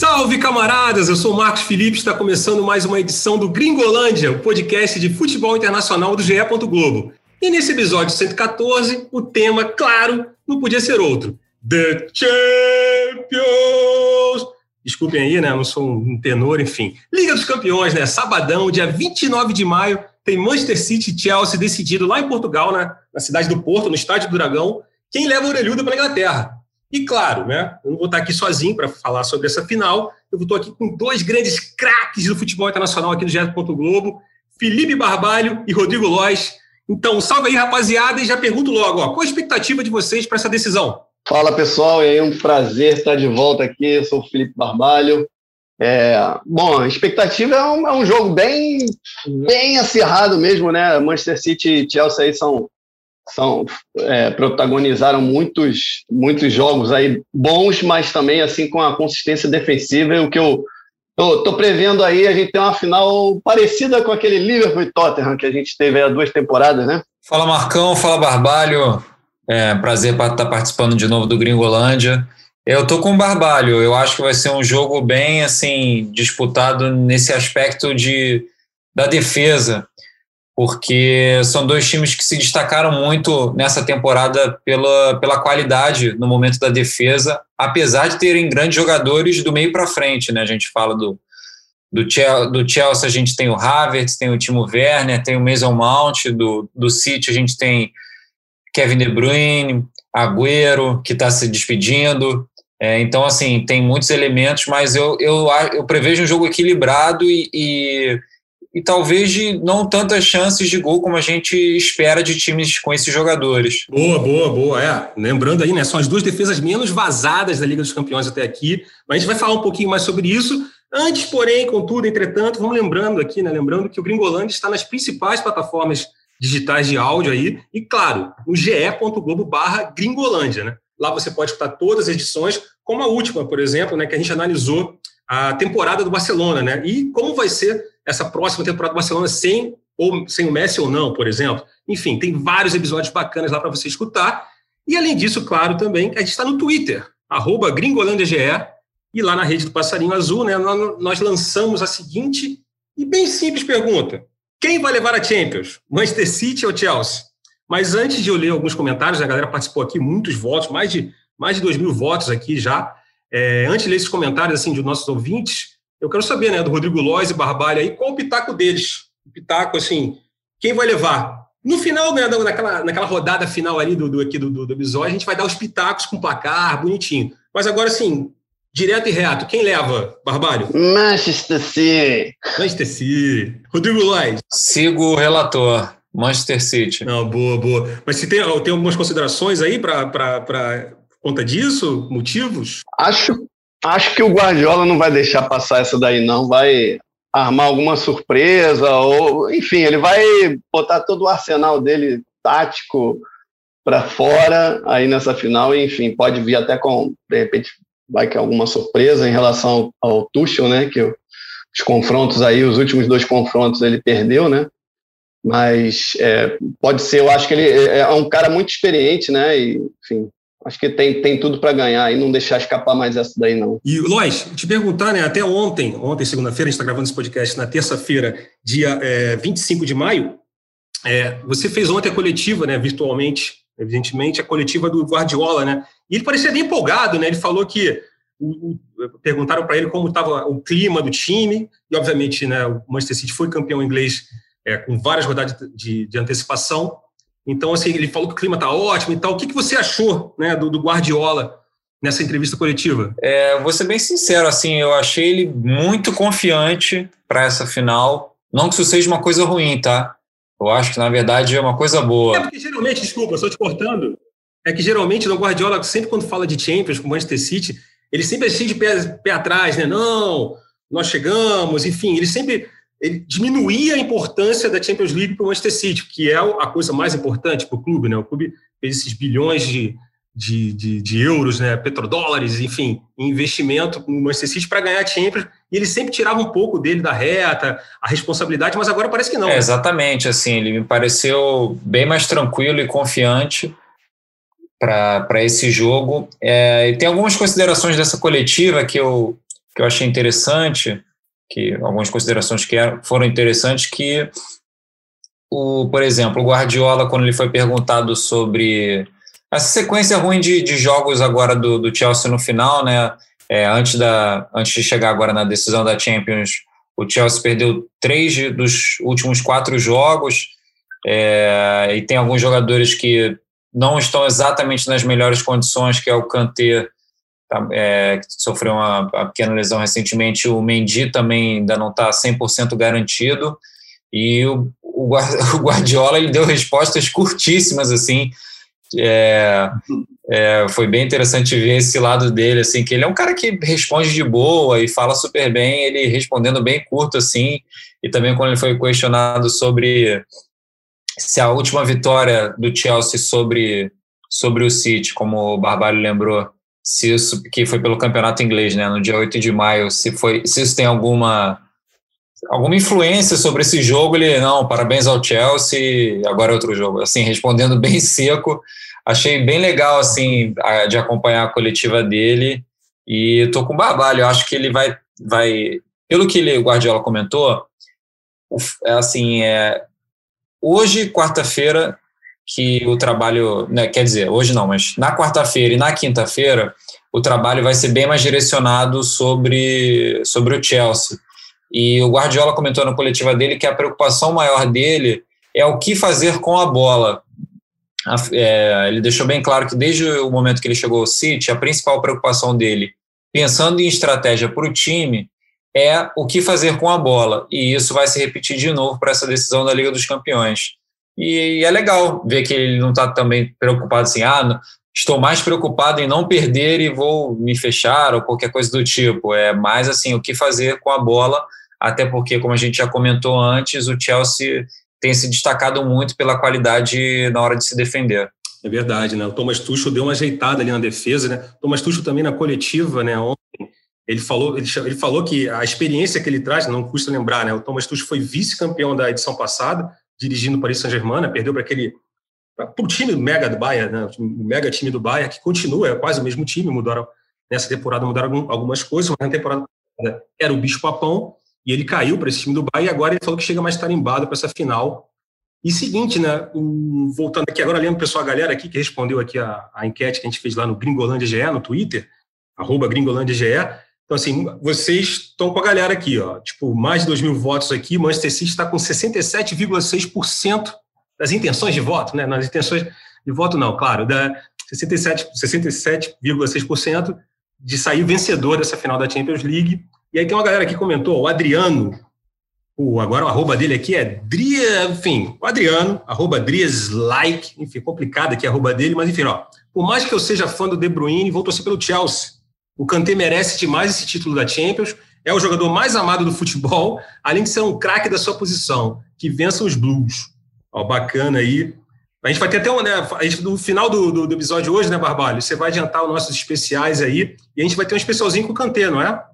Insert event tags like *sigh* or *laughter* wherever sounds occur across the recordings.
Salve camaradas, eu sou o Marcos Felipe, está começando mais uma edição do Gringolândia, o podcast de futebol internacional do GE. Globo. E nesse episódio 114, o tema, claro, não podia ser outro: The Champions! Desculpem aí, né? Eu não sou um tenor, enfim. Liga dos Campeões, né? Sabadão, dia 29 de maio, tem Manchester City e Chelsea decidido lá em Portugal, né? na cidade do Porto, no estádio do Dragão, quem leva o orelhudo para a Inglaterra. E claro, né, eu não vou estar aqui sozinho para falar sobre essa final. Eu estou aqui com dois grandes craques do futebol internacional aqui do GE. Globo, Felipe Barbalho e Rodrigo Lois. Então, salve aí, rapaziada, e já pergunto logo, ó, qual a expectativa de vocês para essa decisão? Fala, pessoal, aí, um prazer estar de volta aqui. Eu sou o Felipe Barbalho. É, bom, a expectativa é um, é um, jogo bem, bem acirrado mesmo, né? Manchester City e Chelsea aí são são é, protagonizaram muitos muitos jogos aí bons, mas também assim com a consistência defensiva. O que eu tô, prevendo aí a gente tem uma final parecida com aquele Liverpool e Tottenham que a gente teve há duas temporadas, né? Fala Marcão, fala Barbalho. É, prazer estar tá participando de novo do Gringolândia. Eu tô com Barbalho. Eu acho que vai ser um jogo bem assim disputado nesse aspecto de da defesa porque são dois times que se destacaram muito nessa temporada pela, pela qualidade no momento da defesa, apesar de terem grandes jogadores do meio para frente, né? A gente fala do, do, do Chelsea, a gente tem o Havertz, tem o Timo Werner, tem o Mason Mount, do, do City a gente tem Kevin De Bruyne, Agüero, que está se despedindo. É, então, assim, tem muitos elementos, mas eu, eu, eu prevejo um jogo equilibrado e, e e talvez de não tantas chances de gol como a gente espera de times com esses jogadores. Boa, boa, boa. É, lembrando aí, né, são as duas defesas menos vazadas da Liga dos Campeões até aqui. Mas a gente vai falar um pouquinho mais sobre isso. Antes, porém, contudo, entretanto, vamos lembrando aqui, né, lembrando que o Gringolândia está nas principais plataformas digitais de áudio aí e, claro, no ge.globo barra Gringolândia, né? Lá você pode escutar todas as edições, como a última, por exemplo, né, que a gente analisou a temporada do Barcelona, né? E como vai ser essa próxima temporada do Barcelona sem ou sem o Messi ou não, por exemplo. Enfim, tem vários episódios bacanas lá para você escutar. E além disso, claro, também, a gente está no Twitter, arroba GringolândiaGE, e lá na rede do Passarinho Azul, né, nós lançamos a seguinte e bem simples pergunta. Quem vai levar a Champions? Manchester City ou Chelsea? Mas antes de eu ler alguns comentários, a galera participou aqui, muitos votos, mais de, mais de 2 mil votos aqui já. É, antes de ler esses comentários assim, dos nossos ouvintes, eu quero saber, né, do Rodrigo Lois e Barbalho aí, qual o pitaco deles? O pitaco, assim, quem vai levar? No final, né, naquela, naquela rodada final ali do, do, aqui do, do, do episódio, a gente vai dar os pitacos com placar, bonitinho. Mas agora, assim, direto e reto, quem leva, Barbalho? Manchester City. Manchester City. Rodrigo Lois. Sigo o relator. Manchester City. Não, boa, boa. Mas se tem, tem algumas considerações aí para conta disso? Motivos? Acho, acho que o Guardiola não vai deixar passar essa daí, não. Vai armar alguma surpresa, ou enfim, ele vai botar todo o arsenal dele tático para fora aí nessa final, e, enfim, pode vir até com, de repente, vai que alguma surpresa em relação ao Tuchel, né, que os confrontos aí, os últimos dois confrontos ele perdeu, né, mas é, pode ser, eu acho que ele é, é um cara muito experiente, né, e, enfim, Acho que tem, tem tudo para ganhar e não deixar escapar mais essa daí, não. E, Lois, te perguntar, né? Até ontem, ontem, segunda-feira, a gente está gravando esse podcast na terça-feira, dia é, 25 de maio. É, você fez ontem a coletiva, né? Virtualmente, evidentemente, a coletiva do Guardiola, né? E ele parecia bem empolgado, né? Ele falou que. Perguntaram para ele como estava o clima do time, e obviamente, né? O Manchester City foi campeão inglês é, com várias rodadas de, de antecipação. Então, assim, ele falou que o clima está ótimo e tal. O que, que você achou né, do, do Guardiola nessa entrevista coletiva? É, vou ser bem sincero, assim, eu achei ele muito confiante para essa final. Não que isso seja uma coisa ruim, tá? Eu acho que, na verdade, é uma coisa boa. É porque geralmente, desculpa, estou te cortando. É que geralmente no Guardiola, sempre quando fala de Champions com o Manchester City, ele sempre é cheio de pé, pé atrás, né? Não, nós chegamos, enfim, ele sempre ele diminuía a importância da Champions League para o Manchester City, que é a coisa mais importante para o clube. Né? O clube fez esses bilhões de, de, de, de euros, né? petrodólares, enfim, investimento no Manchester City para ganhar a Champions, e ele sempre tirava um pouco dele da reta, a responsabilidade, mas agora parece que não. É, exatamente, assim, ele me pareceu bem mais tranquilo e confiante para esse jogo. É, e tem algumas considerações dessa coletiva que eu, que eu achei interessante, que algumas considerações que foram interessantes, que o, por exemplo, o Guardiola, quando ele foi perguntado sobre essa sequência ruim de, de jogos agora do, do Chelsea no final, né? É, antes, da, antes de chegar agora na decisão da Champions, o Chelsea perdeu três dos últimos quatro jogos é, e tem alguns jogadores que não estão exatamente nas melhores condições, que é o Kanté, é, que sofreu uma, uma, pequena lesão recentemente, o Mendy também ainda não está 100% garantido, e o, *laughs* o Guardiola ele deu respostas curtíssimas, assim, é, é, foi bem interessante ver esse lado dele, assim, que ele é um cara que responde de boa e fala super bem, ele respondendo bem curto, assim, e também quando ele foi questionado sobre se a última vitória do Chelsea sobre, sobre o City, como o Barbalho lembrou, se isso, que foi pelo campeonato inglês, né, no dia 8 de maio, se, foi, se isso tem alguma alguma influência sobre esse jogo, ele, não, parabéns ao Chelsea, agora é outro jogo. Assim, respondendo bem *laughs* seco, achei bem legal, assim, de acompanhar a coletiva dele e tô com barbalho, acho que ele vai, vai pelo que ele, o Guardiola comentou, é assim, é, hoje, quarta-feira, que o trabalho, né, quer dizer, hoje não, mas na quarta-feira e na quinta-feira, o trabalho vai ser bem mais direcionado sobre, sobre o Chelsea. E o Guardiola comentou na coletiva dele que a preocupação maior dele é o que fazer com a bola. É, ele deixou bem claro que desde o momento que ele chegou ao City, a principal preocupação dele, pensando em estratégia para o time, é o que fazer com a bola. E isso vai se repetir de novo para essa decisão da Liga dos Campeões. E, é legal ver que ele não está também preocupado assim, ah, estou mais preocupado em não perder e vou me fechar ou qualquer coisa do tipo. É mais assim, o que fazer com a bola até porque, como a gente já comentou antes, o Chelsea tem se destacado muito pela qualidade na hora de se defender. É verdade, né? O Thomas Tuchel deu uma ajeitada ali na defesa, né? O Thomas Tuchel também na coletiva, né? Ontem ele falou, ele, ele falou que a experiência que ele traz, não custa lembrar, né? O Thomas Tuchel foi vice-campeão da edição passada, dirigindo o Paris Saint-Germain, né? perdeu para aquele para o time mega do Bayern, né? O mega time do Bayern que continua, é quase o mesmo time, mudaram nessa temporada mudaram algumas coisas, mas na temporada era o bicho papão e ele caiu para esse time do Bahia e agora ele falou que chega mais tarimbado para essa final. E seguinte, né, um, voltando aqui, agora lembro pessoal, a galera aqui que respondeu aqui a, a enquete que a gente fez lá no Gringolândia GE, no Twitter, arroba Gringolândia GE. Então, assim, vocês estão com a galera aqui, ó, tipo, mais de 2 mil votos aqui, Manchester City está com 67,6% das intenções de voto, né, nas intenções de voto não, claro, da 67,6% 67 de sair vencedor dessa final da Champions League, e aí tem uma galera que comentou, o Adriano, o, agora o arroba dele aqui é Dria, enfim, o Adriano, arroba Drieslike, enfim, complicado aqui arroba dele, mas enfim, ó, por mais que eu seja fã do De Bruyne, vou torcer pelo Chelsea. O Kanté merece demais esse título da Champions, é o jogador mais amado do futebol, além de ser um craque da sua posição, que vença os Blues. Ó, bacana aí. A gente vai ter até um, né, a gente, no final do, do, do episódio hoje, né, Barbalho? Você vai adiantar os nossos especiais aí, e a gente vai ter um especialzinho com o Kanté, não é?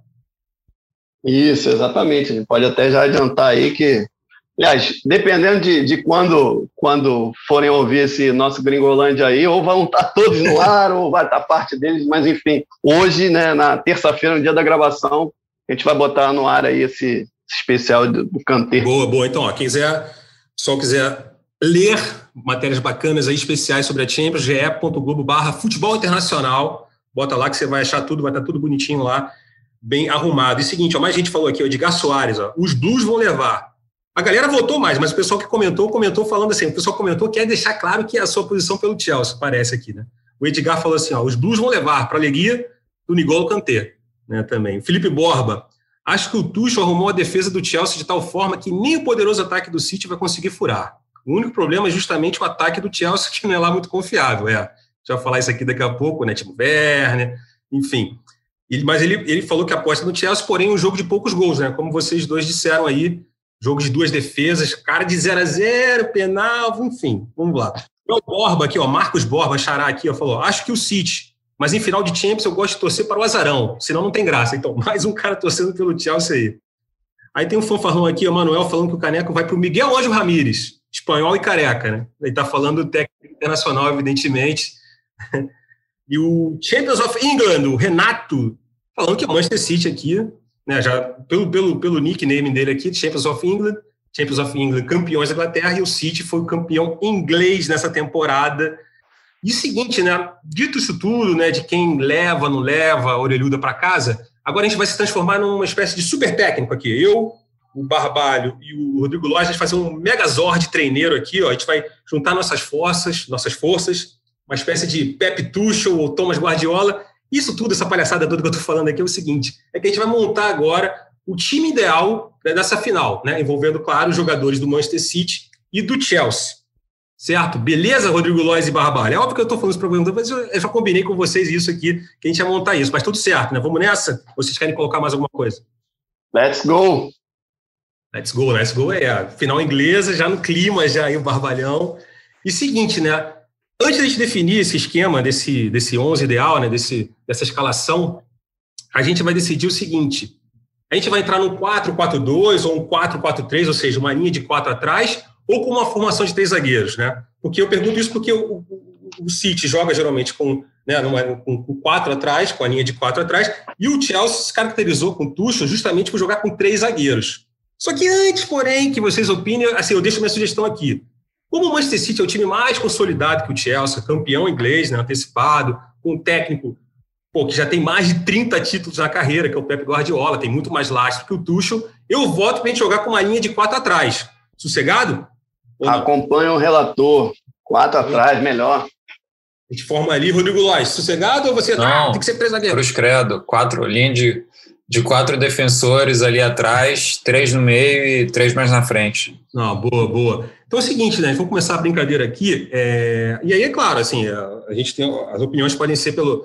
Isso, exatamente. A gente pode até já adiantar aí que, aliás, dependendo de, de quando, quando forem ouvir esse nosso Gringolândia aí, ou vão estar todos no ar, ou vai estar parte deles, mas enfim, hoje, né, na terça-feira, no dia da gravação, a gente vai botar no ar aí esse especial do, do. Boa, boa. Então, ó, quem quiser, só quiser ler matérias bacanas aí, especiais sobre a Champions, ge.globo barra futebol internacional, bota lá que você vai achar tudo, vai estar tudo bonitinho lá bem arrumado. E seguinte, ó, mais gente falou aqui, o Edgar Soares, ó, os Blues vão levar. A galera votou mais, mas o pessoal que comentou, comentou falando assim, o pessoal comentou que quer deixar claro que é a sua posição pelo Chelsea, parece aqui, né? O Edgar falou assim, ó, os Blues vão levar para a alegria do Nigolo Kanté, né, também. Felipe Borba, acho que o Tuchel arrumou a defesa do Chelsea de tal forma que nem o poderoso ataque do City vai conseguir furar. O único problema é justamente o ataque do Chelsea, *laughs* que não é lá muito confiável, é. Já vou falar isso aqui daqui a pouco, né, tipo Werner, enfim. Ele, mas ele, ele falou que aposta no Chelsea, porém um jogo de poucos gols, né? Como vocês dois disseram aí, jogo de duas defesas, cara de 0 a 0 penal, enfim, vamos lá. O Borba aqui, ó, Marcos Borba, xará aqui, ó, falou, acho que o City, mas em final de Champions eu gosto de torcer para o azarão, senão não tem graça. Então, *laughs* mais um cara torcendo pelo Chelsea aí. Aí tem um fanfarrão aqui, o Manuel, falando que o Caneco vai para o Miguel Ângelo Ramírez, espanhol e careca, né? Ele está falando do técnico internacional, evidentemente. *laughs* E o Champions of England, o Renato, falando que é o Manchester City aqui, né, já pelo, pelo, pelo nickname dele aqui, Champions of England, Champions of England, campeões da Inglaterra, e o City foi o campeão inglês nessa temporada. E o seguinte, né, dito isso tudo, né, de quem leva, não leva a orelhuda para casa, agora a gente vai se transformar numa espécie de super técnico aqui. Eu, o Barbalho e o Rodrigo vai fazer um megazord treineiro aqui, ó, a gente vai juntar nossas forças, nossas forças, uma espécie de Pep Tuchel ou Thomas Guardiola, isso tudo, essa palhaçada toda que eu estou falando aqui é o seguinte: é que a gente vai montar agora o time ideal né, dessa final, né, envolvendo, claro, os jogadores do Manchester City e do Chelsea. Certo? Beleza, Rodrigo Lois e Barbalho? É óbvio que eu estou falando isso para você, mas eu já combinei com vocês isso aqui, que a gente ia montar isso, mas tudo certo, né? Vamos nessa? Ou vocês querem colocar mais alguma coisa? Let's go! Let's go, let's go é a final inglesa, já no clima, já aí o Barbalhão. E seguinte, né? Antes de definir esse esquema desse, desse 11 ideal, né, desse, dessa escalação, a gente vai decidir o seguinte: a gente vai entrar num 4-4-2 ou um 4-4-3, ou seja, uma linha de quatro atrás, ou com uma formação de três zagueiros, né? Porque eu pergunto isso porque o, o, o City joga geralmente com, né, numa, com, com, quatro atrás, com a linha de quatro atrás, e o Chelsea se caracterizou com o Tuchel justamente por jogar com três zagueiros. Só que antes, porém, que vocês opinem, assim, eu deixo minha sugestão aqui. Como o Manchester City é o time mais consolidado que o Chelsea, campeão inglês, né, antecipado, com um técnico pô, que já tem mais de 30 títulos na carreira, que é o Pep Guardiola, tem muito mais lastro que o Tuchel, eu voto para a gente jogar com uma linha de quatro atrás. Sossegado? Acompanha o relator. Quatro atrás, melhor. A gente forma ali, Rodrigo Lois, sossegado ou você não, tem que ser três zagueiros? Cruz credo, quatro, linha de de quatro defensores ali atrás, três no meio e três mais na frente. Não, boa, boa. Então é o seguinte, né? Vamos começar a brincadeira aqui. É... E aí, é claro, assim, a gente tem. As opiniões podem ser pelo,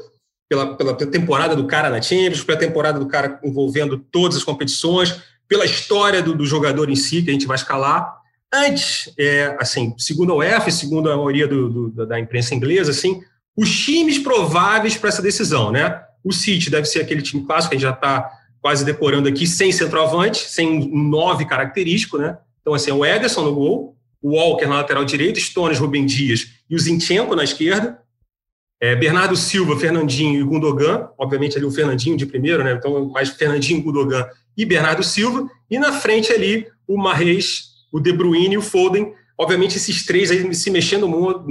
pela, pela temporada do cara na Champions, pela temporada do cara envolvendo todas as competições, pela história do, do jogador em si, que a gente vai escalar. Antes, é, assim, segundo a UEFA, segundo a maioria do, do, da imprensa inglesa, assim, os times prováveis para essa decisão, né? O City deve ser aquele time clássico, que a gente já está quase decorando aqui, sem centroavante, sem um nove característico, né? Então, assim, é o Ederson no gol, o Walker na lateral direita, Stones, Rubem Dias e o Zinchenko na esquerda. É, Bernardo Silva, Fernandinho e Gundogan, obviamente ali o Fernandinho de primeiro, né? Então, mais Fernandinho, Gundogan e Bernardo Silva. E na frente ali o Marreis, o De Bruyne e o Foden. Obviamente esses três aí se mexendo,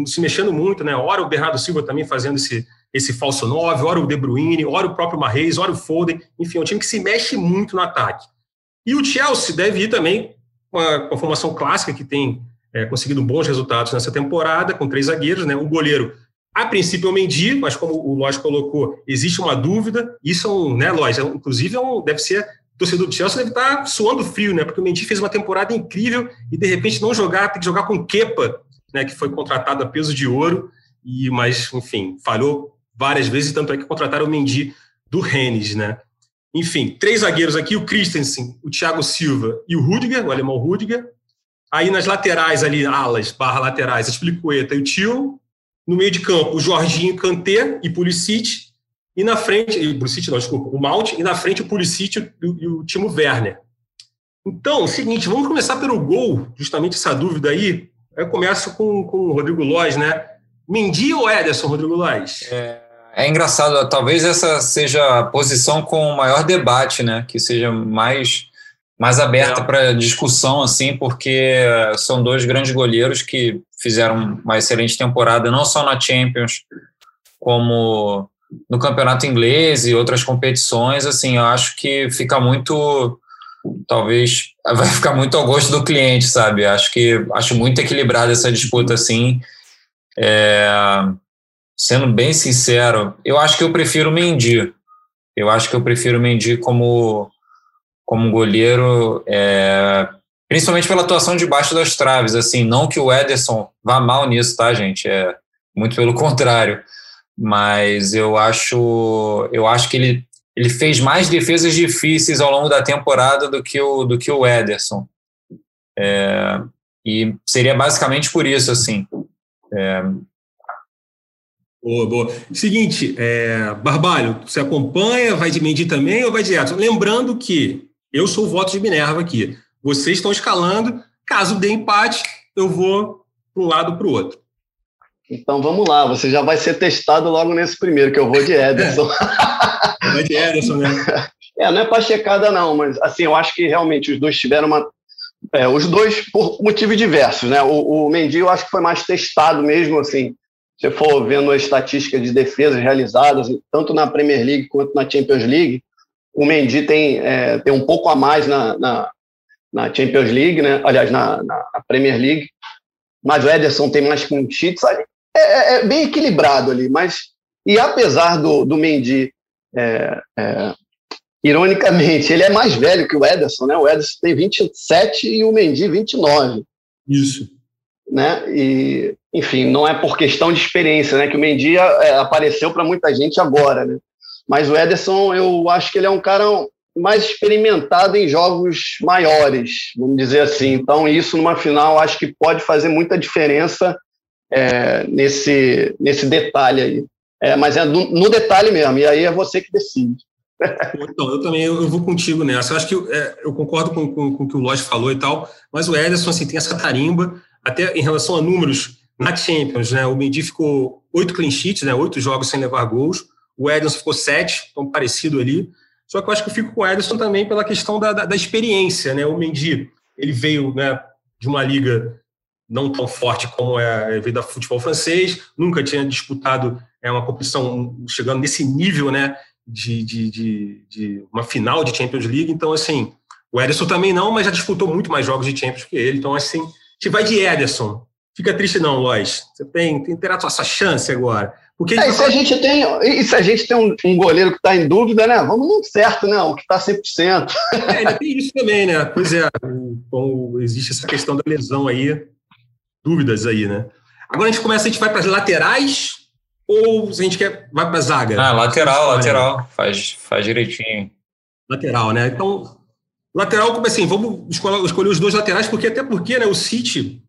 se mexendo muito, né? Ora o Bernardo Silva também fazendo esse, esse falso 9, ora o De Bruyne, ora o próprio Marreis, ora o Foden, enfim, é um time que se mexe muito no ataque. E o Chelsea deve ir também com a, formação clássica que tem é, conseguido bons resultados nessa temporada, com três zagueiros, né? O goleiro, a princípio, é o Mendy, mas como o Lóis colocou, existe uma dúvida. Isso é um, né, Lóis? É, inclusive, é um, deve ser. Torcedor do Chelsea deve estar suando frio, né? Porque o Mendy fez uma temporada incrível e, de repente, não jogar, tem que jogar com Kepa, né? Que foi contratado a peso de ouro, e mas, enfim, falhou várias vezes, tanto é que contrataram o Mendy do Rennes, né? Enfim, três zagueiros aqui, o Christensen, o Thiago Silva e o Rudiger, o alemão Rudiger. Aí nas laterais ali, alas, barra laterais, a Explicueta e o Tio. No meio de campo, o Jorginho, Kanté e Pulisic. E na frente, e Pulisic não, desculpa, o Malte. E na frente o Pulisic e o, e o Timo Werner. Então, é o seguinte, vamos começar pelo gol, justamente essa dúvida aí. Eu começo com, com o Rodrigo Lois, né? Mendy ou Ederson, Rodrigo Lois? É, é engraçado, talvez essa seja a posição com maior debate, né? Que seja mais, mais aberta é. para discussão, assim, porque são dois grandes goleiros que fizeram uma excelente temporada, não só na Champions, como no campeonato inglês e outras competições. Assim, eu acho que fica muito. Talvez *laughs* vai ficar muito ao gosto do cliente, sabe? Acho que acho muito equilibrada essa disputa, assim. É, sendo bem sincero, eu acho que eu prefiro Mendy. Eu acho que eu prefiro Mendy como, como goleiro, é, principalmente pela atuação debaixo das traves. Assim, não que o Ederson vá mal nisso, tá, gente? É muito pelo *laughs* contrário. Mas eu acho, eu acho que ele, ele fez mais defesas difíceis ao longo da temporada do que o, do que o Ederson. É, e seria basicamente por isso, assim. É, Boa, boa. Seguinte, é, Barbalho, você acompanha, vai de Mendy também ou vai de Edson? Lembrando que eu sou o voto de Minerva aqui. Vocês estão escalando. Caso dê empate, eu vou para um lado para o outro. Então vamos lá, você já vai ser testado logo nesse primeiro, que eu vou de Ederson. Vai de Ederson, né? É, não é pachecada não, mas assim, eu acho que realmente os dois tiveram uma... É, os dois por motivos diversos, né? O, o Mendy eu acho que foi mais testado mesmo, assim, se for vendo a estatística de defesas realizadas, tanto na Premier League quanto na Champions League, o Mendy tem, é, tem um pouco a mais na, na, na Champions League, né? aliás, na, na, Premier League, mas o Ederson tem mais clean sheets, é, é, é, bem equilibrado ali, mas e apesar do, do Mendy, é, é, ironicamente, ele é mais velho que o Ederson, né? O Ederson tem 27 e o Mendy 29. Isso. Né? E, enfim, não é por questão de experiência, né? Que o Mendy é, apareceu para muita gente agora, né? Mas o Ederson, eu acho que ele é um cara mais experimentado em jogos maiores, vamos dizer assim. Então, isso numa final acho que pode fazer muita diferença é, nesse, nesse detalhe aí. É, mas é no, no, detalhe mesmo, e aí é você que decide. *laughs* Então, eu também eu, vou contigo nessa. Eu acho que é, eu concordo com, com, com, o que o Lodge falou e tal, mas o Ederson assim, tem essa tarimba, até em relação a números na Champions, né? O Mendy ficou oito clean sheets, né? Oito jogos sem levar gols. O Ederson ficou sete, então parecido ali. Só que eu acho que eu fico com o Ederson também pela questão da, da, da experiência, né? O Mendy, ele veio né, de uma liga não tão forte como é, é veio da futebol francês, nunca tinha disputado é uma competição chegando nesse nível, né, de, de, de, de, uma final de Champions League. Então, assim, o Ederson também não, mas já disputou muito mais jogos de Champions que ele. Então, assim, a gente vai de Ederson. Fica triste não, Lois. Você tem, tem terá essa chance agora. Porque é, e se a gente tem, e se a gente tem um, um goleiro que está em dúvida, né? Vamos no certo, né? O que está 100%. É, ainda tem isso também, né? Pois é, como existe essa questão da lesão aí, dúvidas aí, né? Agora a gente começa, a gente vai para as laterais ou se a gente quer, vai para a zaga? Ah, lateral, lateral. Faz, faz direitinho. Lateral, né? Então, lateral, como assim, vamos escolher, escolher os dois laterais, porque até porque né, o City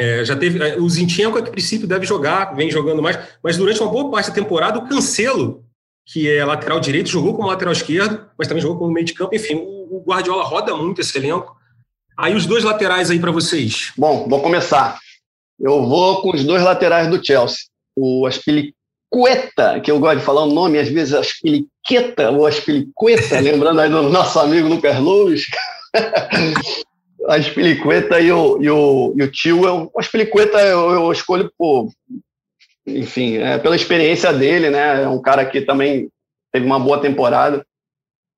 é, já teve. É, o Zinchenko, a princípio, deve jogar, vem jogando mais, mas durante uma boa parte da temporada, o Cancelo, que é lateral direito, jogou como lateral esquerdo, mas também jogou como meio de campo. Enfim, o, o Guardiola roda muito esse elenco. Aí os dois laterais aí para vocês. Bom, vou começar. Eu vou com os dois laterais do Chelsea o Aspilicueta, que eu gosto de falar o nome, às vezes Aspiliqueta ou Aspilicueta, *laughs* lembrando aí do nosso amigo Lucas Luz. *laughs* a Aspilicueta e o, e o, e o tio, eu, o Aspilicueta eu, eu escolho por, enfim, é, pela experiência dele, né? É um cara que também teve uma boa temporada.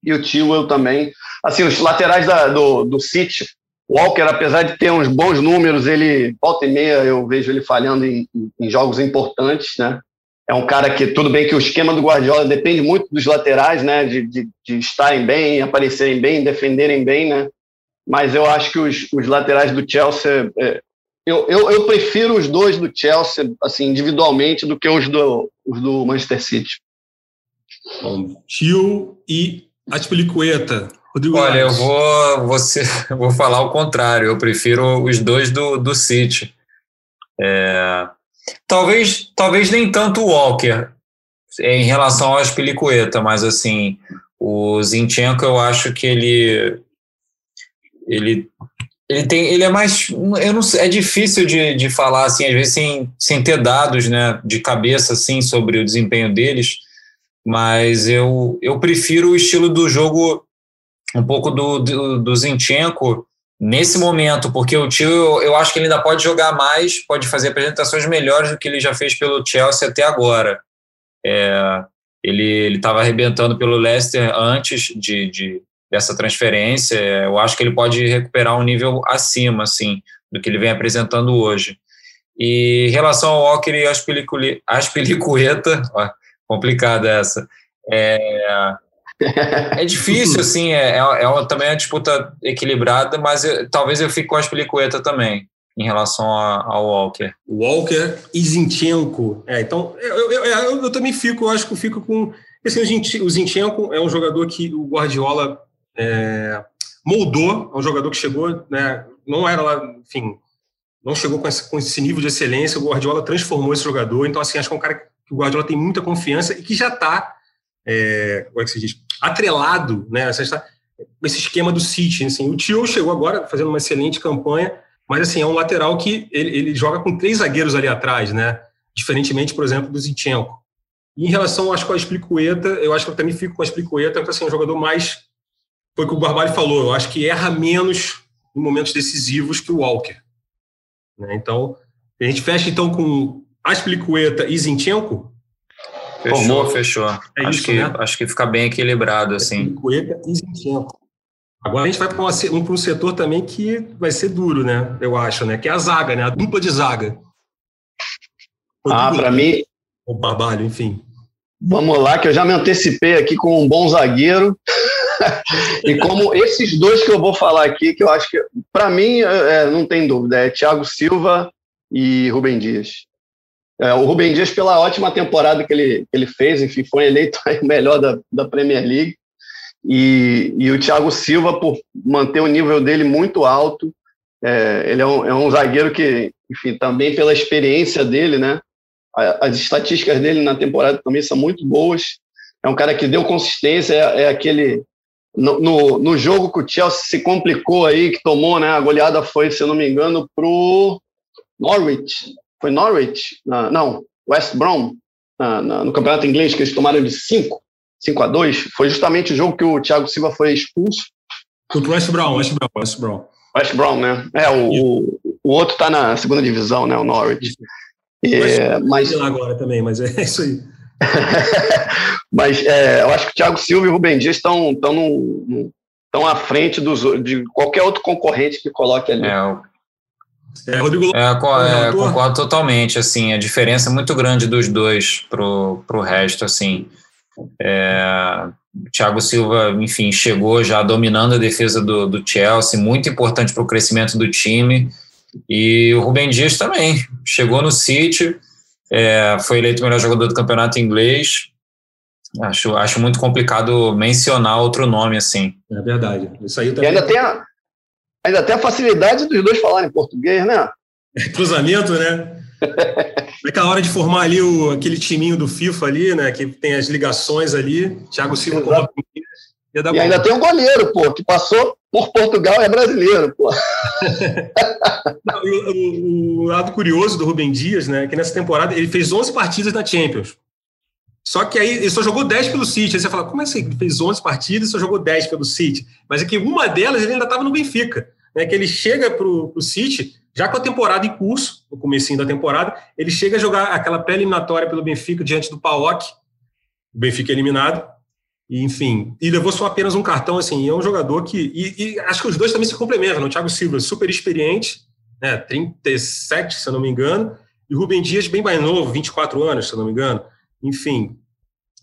E o tio eu também. Assim, os laterais da, do, do City, Walker, apesar de ter uns bons números, ele volta e meia eu vejo ele falhando em, em, jogos importantes, né? É um cara que, tudo bem que o esquema do Guardiola depende muito dos laterais, né? De, de, de estarem bem, aparecerem bem, defenderem bem, né? Mas eu acho que os, os laterais do Chelsea. É, eu, eu, eu, prefiro os dois do Chelsea, assim, individualmente, do que os do, os do Manchester City. Bom, Tio e Aspilicueta. Rodrigo Olha, eu vou, você, *laughs* vou falar o contrário. Eu prefiro os dois do, do City. É, talvez, talvez nem tanto o Walker em relação ao Aspilicueta, mas assim, o Zinchenko eu acho que ele ele ele tem ele é mais eu não é difícil de, de falar assim às vezes sem, sem ter dados né de cabeça assim sobre o desempenho deles mas eu eu prefiro o estilo do jogo um pouco do, do, do Zinchenko nesse momento, porque o tio, eu, eu acho que ele ainda pode jogar mais, pode fazer apresentações melhores do que ele já fez pelo Chelsea até agora. É, ele estava arrebentando pelo Leicester antes de, de, dessa transferência. Eu acho que ele pode recuperar um nível acima, assim, do que ele vem apresentando hoje. E em relação ao Walker e às pelicueta, *laughs* complicada essa. É, *laughs* é difícil, assim, é, é, é, também uma disputa equilibrada, mas eu, talvez eu fique com a Spilicueta também, em relação ao Walker. Walker e Zinchenko. É, então, eu, eu, eu, eu, também fico, eu acho que eu fico com. Assim, o Zinchenko é um jogador que o Guardiola é, moldou, é um jogador que chegou, né, não era lá, enfim, não chegou com esse, com esse nível de excelência, o Guardiola transformou esse jogador, então, assim, acho que é um cara que o Guardiola tem muita confiança e que já está é, como é que se diz, atrelado, né, essa, esse esquema do City. Assim, o Tio chegou agora fazendo uma excelente campanha, mas assim, é um lateral que ele, ele joga com três zagueiros ali atrás, né? Diferentemente, por exemplo, do Zinchenko. E em relação, acho que a Explicueta, eu acho que eu também fico com a Explicueta, porque assim, é um jogador mais. Foi o que o Barbalho falou, eu acho que erra menos em momentos decisivos que o Walker. Né? Então, a gente fecha então com Asplicueta e Zinchenko? Fechou, fechou. É acho, isso, que, né? acho que fica bem equilibrado, assim. Asplicueta e Zinchenko. Agora a gente vai para um, um setor também que vai ser duro, né? Eu acho, né? Que é a zaga, né? A dupla de zaga. ah, para mim. O Barbalho, enfim. Vamos lá, que eu já me antecipei aqui com um bom zagueiro. *laughs* e como esses dois que eu vou falar aqui, que eu acho que, para mim, é, é, não tem dúvida, é Thiago Silva e Rubem Dias. É, o Rubem Dias, pela ótima temporada que ele, que ele fez, enfim, foi eleito o melhor da, da Premier League. E, e o Thiago Silva, por manter o nível dele muito alto, é, ele é um, é um zagueiro que, enfim, também pela experiência dele, né? As estatísticas dele na temporada também são muito boas. É um cara que deu consistência, é, é aquele. No, no, no, jogo que o Chelsea se complicou aí, que tomou, né? A goleada foi, se eu não me engano, pro Norwich. Foi Norwich? Uh, não, West Brom, no campeonato inglês, que eles tomaram de 5. 5 a 2 foi justamente o jogo que o Thiago Silva foi expulso. Contra o West Brown, West Brown, West Brown. West Brown, né? É, o, o, o outro tá na segunda divisão, né? O Norwich. É, mas agora também, mas é *laughs* isso aí. *laughs* mas é, eu acho que o Thiago Silva e o Rubem Dias estão tão, tão à frente dos, de qualquer outro concorrente que coloque ali. É, é, Rodrigo é, é, concordo totalmente, assim, a diferença é muito grande dos dois pro, pro resto, assim. É, Thiago Silva, enfim, chegou já dominando a defesa do, do Chelsea, muito importante para o crescimento do time. E o Rubem Dias também chegou no City, é, foi eleito o melhor jogador do campeonato inglês. Acho, acho muito complicado mencionar outro nome assim. É verdade. Isso aí também. E ainda tem a, ainda tem a facilidade dos dois falarem português, né? Cruzamento, né? *laughs* Naquela hora de formar ali o, aquele timinho do FIFA ali, né? Que tem as ligações ali, Thiago Silva com E ainda tem um goleiro, pô, que passou por Portugal é brasileiro, pô. Não, o, o, lado curioso do Rubem Dias, né? Que nessa temporada ele fez 11 partidas na Champions. Só que aí ele só jogou 10 pelo City. Aí você fala, como é assim? Ele fez 11 partidas e só jogou 10 pelo City. Mas é que uma delas ele ainda estava no Benfica. Né, que ele chega para o City já com a temporada em curso, no comecinho da temporada, ele chega a jogar aquela pré-eliminatória pelo Benfica diante do PAOK, o Benfica eliminado, e, enfim, e levou só apenas um cartão, assim, é um jogador que, e, e acho que os dois também se complementam, né? o Thiago Silva super experiente, né, 37, se eu não me engano, e Rubem Dias bem mais novo, 24 anos, se eu não me engano, enfim,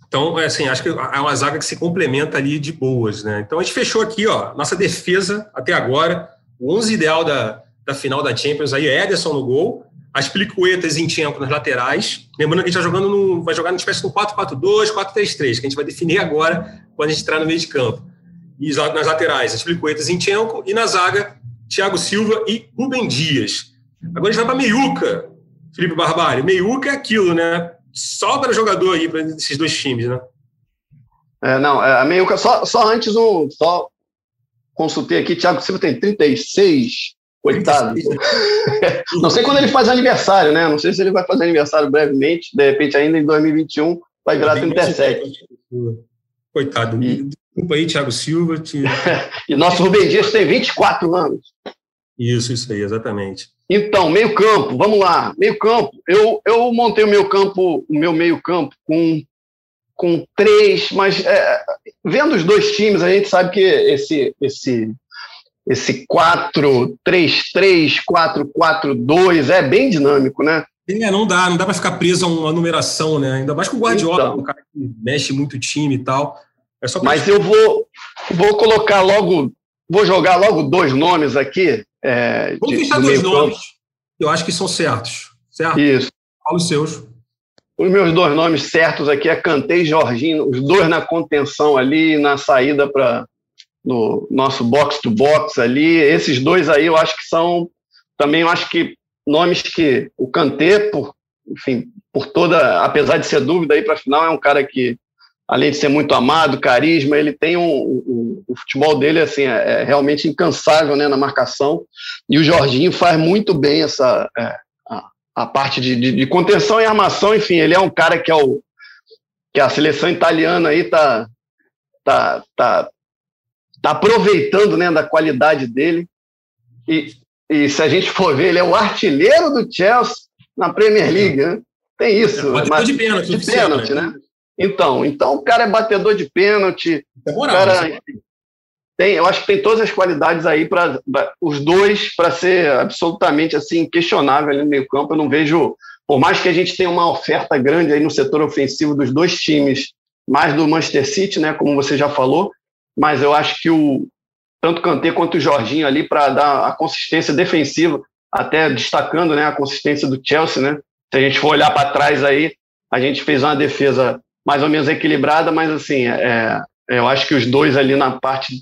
então, é assim, acho que é uma zaga que se complementa ali de boas, né? Então, a gente fechou aqui, ó, nossa defesa até agora, o 11 ideal da, da final da Champions aí, é Ederson no gol, as Plicuetas e Zinchenko nas laterais. Lembrando que a gente tá jogando no, vai jogar numa espécie de 4-4-2, 4-3-3, que a gente vai definir agora quando a gente entrar no meio de campo. E nas laterais, as Plicuetas e Zinchenko, e na zaga, Thiago Silva e Rubem Dias. Agora a gente vai para Meiuca, Felipe Barbalho. Meiuca é aquilo, né? Sobra jogador aí para esses dois times, né? É, não, é, a Meiuca, só, só antes, um, só consultei aqui, Thiago Silva tem 36, Coitado. *laughs* não sei quando ele faz aniversário, né? Não sei se ele vai fazer aniversário brevemente, de repente ainda em 2021 vai virar 37. Coitado. E... Desculpa aí, Thiago Silva. Te... *laughs* e nosso Rubem Dias tem 24 anos. Isso, isso aí, exatamente. Então, meio campo, vamos lá. Meio campo, eu, eu montei o meu campo, o meu meio campo com, com três, mas é, vendo os dois times, a gente sabe que esse, esse esse 4-3-3, 4-4-2, é bem dinâmico, né? É, não dá, não dá para ficar preso a uma numeração, né? Ainda mais com o Guardiola, então, um cara que mexe muito o time e tal. É Mas eu vou, vou colocar logo, vou jogar logo dois nomes aqui. É, Vamos de, deixar dois nomes, campo. eu acho que são certos, certo? Isso. Fala os seus. Os meus dois nomes certos aqui é Cantei e Jorginho, os dois na contenção ali, na saída para no nosso box to box ali. Esses dois aí eu acho que são também eu acho que nomes que o Kanté, por, enfim, por toda, apesar de ser dúvida aí para final, é um cara que além de ser muito amado, carisma, ele tem um, um o futebol dele assim é, é, realmente incansável, né, na marcação. E o Jorginho faz muito bem essa é, a, a, parte de, de, de, contenção e armação. Enfim, ele é um cara que é o que a seleção italiana aí tá, tá, tá, tá aproveitando né, da qualidade dele. E, e se a gente for ver, ele é o artilheiro do Chelsea na Premier League. Né? Tem isso. É, batedor de pênalti. De pênalti, né? Então, então o cara é batedor de pênalti. É moral, cara, é tem, eu acho que tem todas as qualidades aí para os dois para ser absolutamente assim questionável ali no meio campo. Eu não vejo, por mais que a gente tenha uma oferta grande aí no setor ofensivo dos dois times, mais do Manchester City, né, como você já falou, mas eu acho que o tanto Kanté quanto o Jorginho ali para dar a consistência defensiva, até destacando, né, a consistência do Chelsea, né? Se a gente for olhar para trás aí, a gente fez uma defesa mais ou menos equilibrada, mas assim, é, eu acho que os dois ali na parte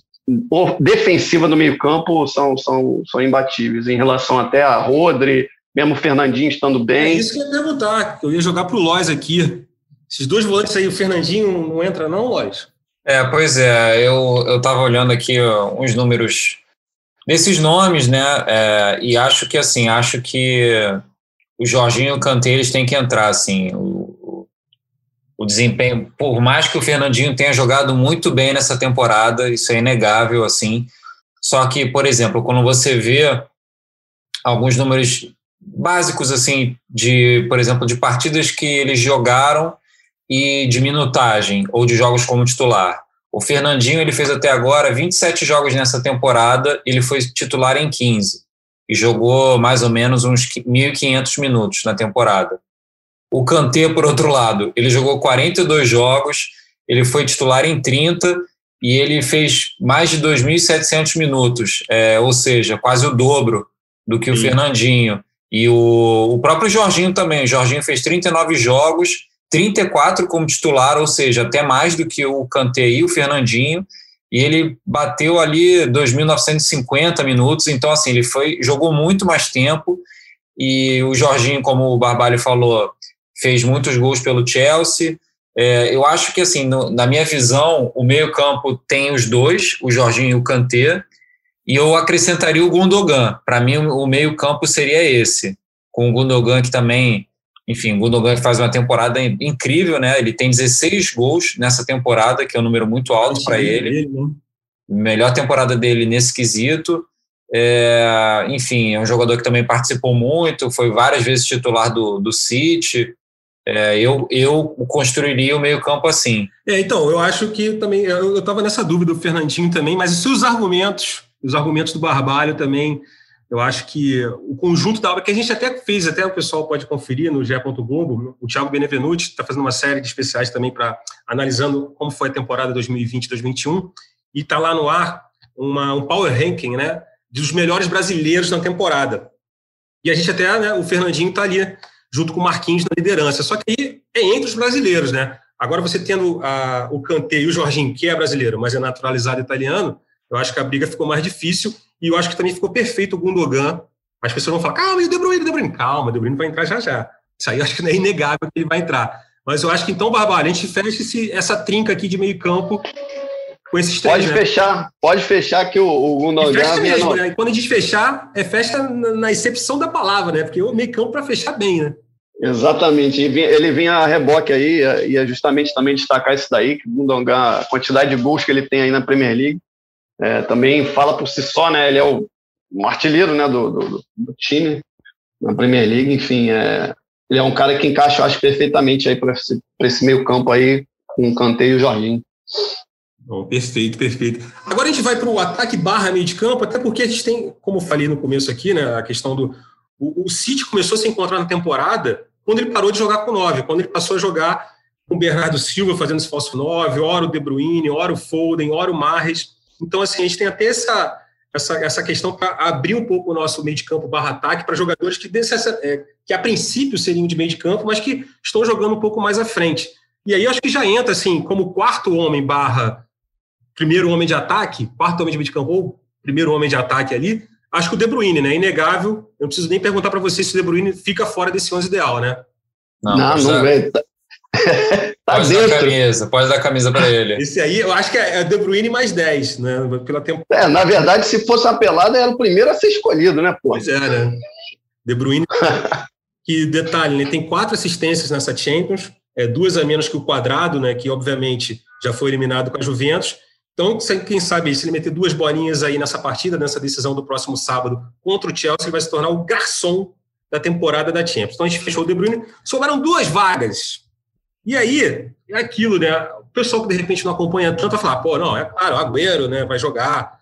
defensiva do meio-campo são, são, são imbatíveis em relação até a Rodri, mesmo o Fernandinho estando bem. É isso que eu ia perguntar, eu ia jogar para o Lois aqui. Esses dois volantes aí, o Fernandinho não entra, não, Lois? É, pois é, eu, eu tava olhando aqui uns números desses nomes, né? É, e acho que assim, acho que o Jorginho e o eles têm que entrar, assim. O, o desempenho, por mais que o Fernandinho tenha jogado muito bem nessa temporada, isso é inegável, assim. Só que, por exemplo, quando você vê alguns números básicos, assim, de, por exemplo, de partidas que eles jogaram e de minutagem, ou de jogos como titular. O Fernandinho, ele fez até agora 27 jogos nessa temporada, ele foi titular em 15 e jogou mais ou menos uns 1.500 minutos na temporada. O Kanté, por outro lado, ele jogou 42 jogos, ele foi titular em 30 e ele fez mais de 2.700 minutos, é, ou seja, quase o dobro do que o Fernandinho. E o, o próprio Jorginho também. O Jorginho fez 39 jogos, 34 como titular, ou seja, até mais do que o Kanté e o Fernandinho. E ele bateu ali 2.950 minutos, então assim, ele foi jogou muito mais tempo. E o Jorginho, como o Barbalho falou, fez muitos gols pelo Chelsea. É, eu acho que, assim, no, na minha visão, o meio-campo tem os dois, o Jorginho e o Kanté, e eu acrescentaria o Gundogan. Para mim, o meio-campo seria esse, com o Gundogan que também, enfim, o Gundogan faz uma temporada incrível, né? Ele tem 16 gols nessa temporada, que é um número muito alto para ele. né? Melhor temporada dele nesse quesito. É, enfim, é um jogador que também participou muito, foi várias vezes titular do, do City. É, eu, eu construiria o meio-campo assim. É, então, eu acho que também. Eu estava nessa dúvida do Fernandinho também, mas e se os argumentos, os argumentos do Barbalho também, eu acho que o conjunto da obra, que a gente até fez, até o pessoal pode conferir no GE. O Thiago Benevenuti está fazendo uma série de especiais também para analisando como foi a temporada 2020-2021, e está lá no ar uma, um power ranking, né, dos melhores brasileiros na temporada. E a gente até, né, o Fernandinho está ali junto com o Marquinhos na liderança. Só que aí é entre os brasileiros, né? Agora você tendo a, o Kanté e o Jorginho, que é brasileiro, mas é naturalizado italiano, eu acho que a briga ficou mais difícil e eu acho que também ficou perfeito o Gundogan. As pessoas vão falar, calma, e o De Bruyne, o De Bruyne? Calma, o De Bruyne vai entrar já já. Isso aí eu acho que não é inegável que ele vai entrar. Mas eu acho que então, Barbalho, a gente fecha esse, essa trinca aqui de meio campo com esses três, Pode né? fechar, pode fechar que o, o Gundogan... fecha mesmo, né? E quando a gente fechar, é festa na, na excepção da palavra, né? Porque o meio campo para fechar bem, né? Exatamente, ele vinha a reboque aí, ia justamente também destacar isso daí, que o Gundogan, a quantidade de gols que ele tem aí na Premier League, é, também fala por si só, né? Ele é o, um artilheiro né, do, do, do, time na Premier League, enfim, é, ele é um cara que encaixa, eu acho, perfeitamente aí para esse, esse meio campo aí, com o Kanté e o Jorginho. Perfeito, perfeito. Agora a gente vai para o ataque barra meio de campo, até porque a gente tem, como eu falei no começo aqui, né, a questão do. O, o City começou a se encontrar na temporada quando ele parou de jogar com nove, quando ele passou a jogar com o Bernardo Silva fazendo esse falso nove, ora o De Bruyne, ora o Foden, ora o Marres. Então, assim, a gente tem até essa, essa, essa questão para abrir um pouco o nosso meio de campo barra ataque para jogadores que, desse essa, é, que a princípio seriam de meio de campo, mas que estão jogando um pouco mais à frente. E aí acho que já entra assim, como quarto homem barra primeiro homem de ataque, quarto homem de meio de campo ou primeiro homem de ataque ali, acho que o De Bruyne, né? Inegável. Eu não preciso nem perguntar para você se o De Bruyne fica fora desse 11 ideal, né? Não, não, não vem. *laughs* Tá, pode dentro. Dar camisa, pode dar camisa para ele. Esse aí, eu acho que é De Bruyne mais 10, né? Pela tempo. É, na verdade, se fosse uma pelada, era o primeiro a ser escolhido, né, pô? Pois é, né? De Bruyne. *laughs* que detalhe, ele tem quatro assistências nessa Champions, é, duas a menos que o Quadrado, né, que obviamente já foi eliminado com a Juventus. Então, quem sabe, se ele meter duas bolinhas aí nessa partida, nessa decisão do próximo sábado contra o Chelsea, ele vai se tornar o garçom da temporada da Champions. Então, a gente fechou o De Bruyne, sobraram duas vagas. E aí, é aquilo, né? O pessoal que de repente não acompanha tanto vai falar, pô, não, é claro, o Agüero, né, vai jogar.